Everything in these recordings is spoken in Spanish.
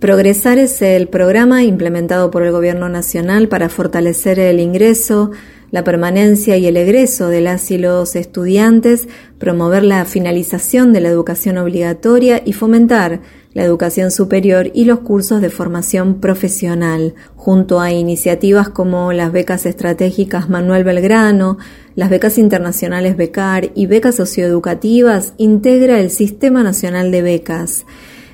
Progresar es el programa implementado por el Gobierno Nacional para fortalecer el ingreso, la permanencia y el egreso de las y los estudiantes, promover la finalización de la educación obligatoria y fomentar la educación superior y los cursos de formación profesional, junto a iniciativas como las becas estratégicas Manuel Belgrano, las becas internacionales Becar y becas socioeducativas, integra el Sistema Nacional de Becas.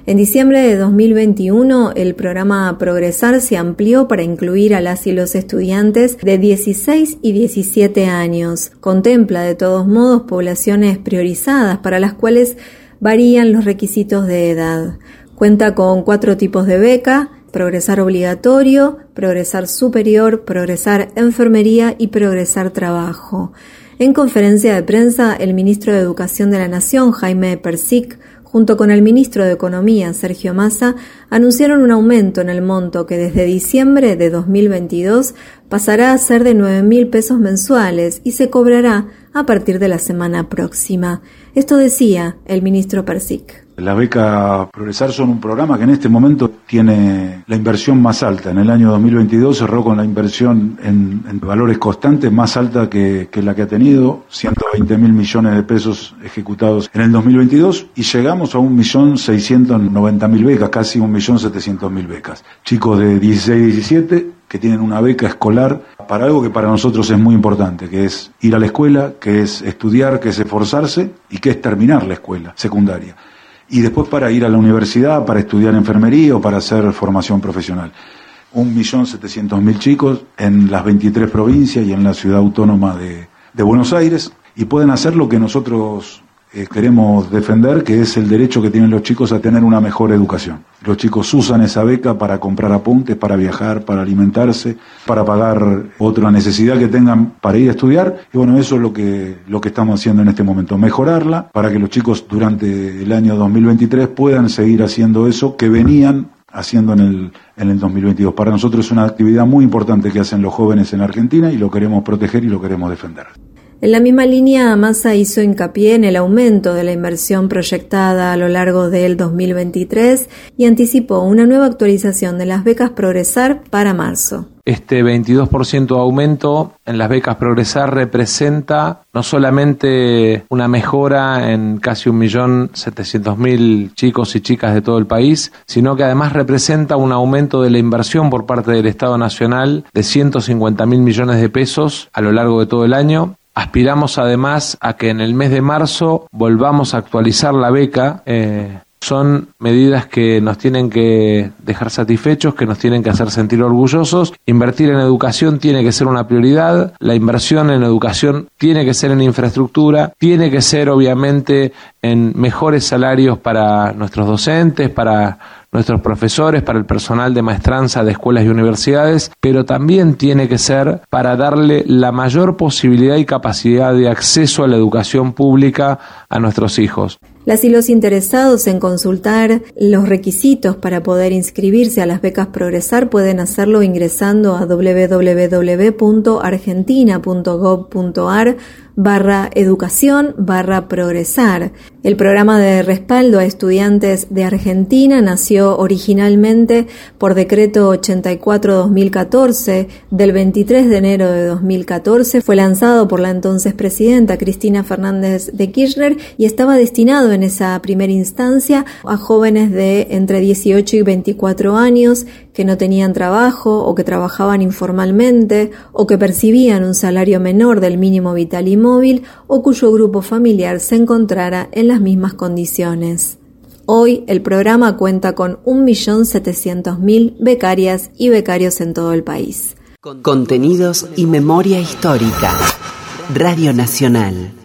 En diciembre de 2021, el programa Progresar se amplió para incluir a las y los estudiantes de 16 y 17 años. Contempla de todos modos poblaciones priorizadas para las cuales varían los requisitos de edad. Cuenta con cuatro tipos de beca, progresar obligatorio, progresar superior, progresar enfermería y progresar trabajo. En conferencia de prensa, el ministro de Educación de la Nación, Jaime Persic, junto con el ministro de Economía, Sergio Massa, anunciaron un aumento en el monto que desde diciembre de 2022 pasará a ser de 9 mil pesos mensuales y se cobrará a partir de la semana próxima. Esto decía el ministro Persic. Las becas Progresar son un programa que en este momento tiene la inversión más alta. En el año 2022 cerró con la inversión en, valores constantes más alta que, la que ha tenido, 120 mil millones de pesos ejecutados en el 2022 y llegamos a 1.690.000 becas, casi 1.700.000 becas. Chicos de 16 y 17 que tienen una beca escolar para algo que para nosotros es muy importante, que es ir a la escuela, que es estudiar, que es esforzarse y que es terminar la escuela secundaria y después para ir a la universidad, para estudiar enfermería o para hacer formación profesional. Un millón setecientos mil chicos en las 23 provincias y en la ciudad autónoma de, de Buenos Aires y pueden hacer lo que nosotros eh, queremos defender, que es el derecho que tienen los chicos a tener una mejor educación. Los chicos usan esa beca para comprar apuntes, para viajar, para alimentarse, para pagar otra necesidad que tengan para ir a estudiar. Y bueno, eso es lo que, lo que estamos haciendo en este momento, mejorarla para que los chicos durante el año 2023 puedan seguir haciendo eso que venían haciendo en el, en el 2022. Para nosotros es una actividad muy importante que hacen los jóvenes en Argentina y lo queremos proteger y lo queremos defender. En la misma línea, Massa hizo hincapié en el aumento de la inversión proyectada a lo largo del 2023 y anticipó una nueva actualización de las becas Progresar para marzo. Este 22% de aumento en las becas Progresar representa no solamente una mejora en casi 1.700.000 chicos y chicas de todo el país, sino que además representa un aumento de la inversión por parte del Estado Nacional de 150.000 millones de pesos a lo largo de todo el año Aspiramos además a que en el mes de marzo volvamos a actualizar la beca. Eh, son medidas que nos tienen que dejar satisfechos, que nos tienen que hacer sentir orgullosos. Invertir en educación tiene que ser una prioridad, la inversión en educación tiene que ser en infraestructura, tiene que ser obviamente en mejores salarios para nuestros docentes, para nuestros profesores, para el personal de maestranza de escuelas y universidades, pero también tiene que ser para darle la mayor posibilidad y capacidad de acceso a la educación pública a nuestros hijos. Las y los interesados en consultar los requisitos para poder inscribirse a las becas Progresar pueden hacerlo ingresando a www.argentina.gov.ar barra educación barra progresar. El programa de respaldo a estudiantes de Argentina nació originalmente por decreto 84-2014 del 23 de enero de 2014. Fue lanzado por la entonces presidenta Cristina Fernández de Kirchner y estaba destinado en esa primera instancia a jóvenes de entre 18 y 24 años que no tenían trabajo o que trabajaban informalmente o que percibían un salario menor del mínimo vital y móvil o cuyo grupo familiar se encontrara en las mismas condiciones. Hoy el programa cuenta con 1.700.000 becarias y becarios en todo el país. Contenidos y memoria histórica. Radio Nacional.